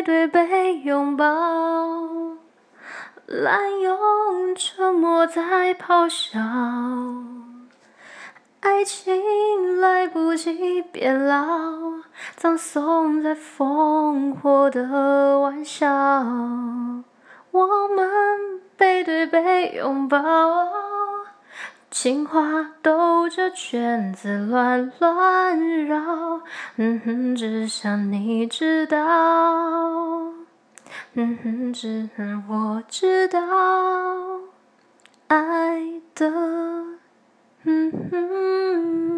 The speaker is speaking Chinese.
背对背拥抱，滥用沉默在咆哮，爱情来不及变老，葬送在烽火的玩笑，我们背对背拥抱。情话兜着圈子乱乱绕，只想你知道，嗯哼，只能我知道，爱的，嗯哼。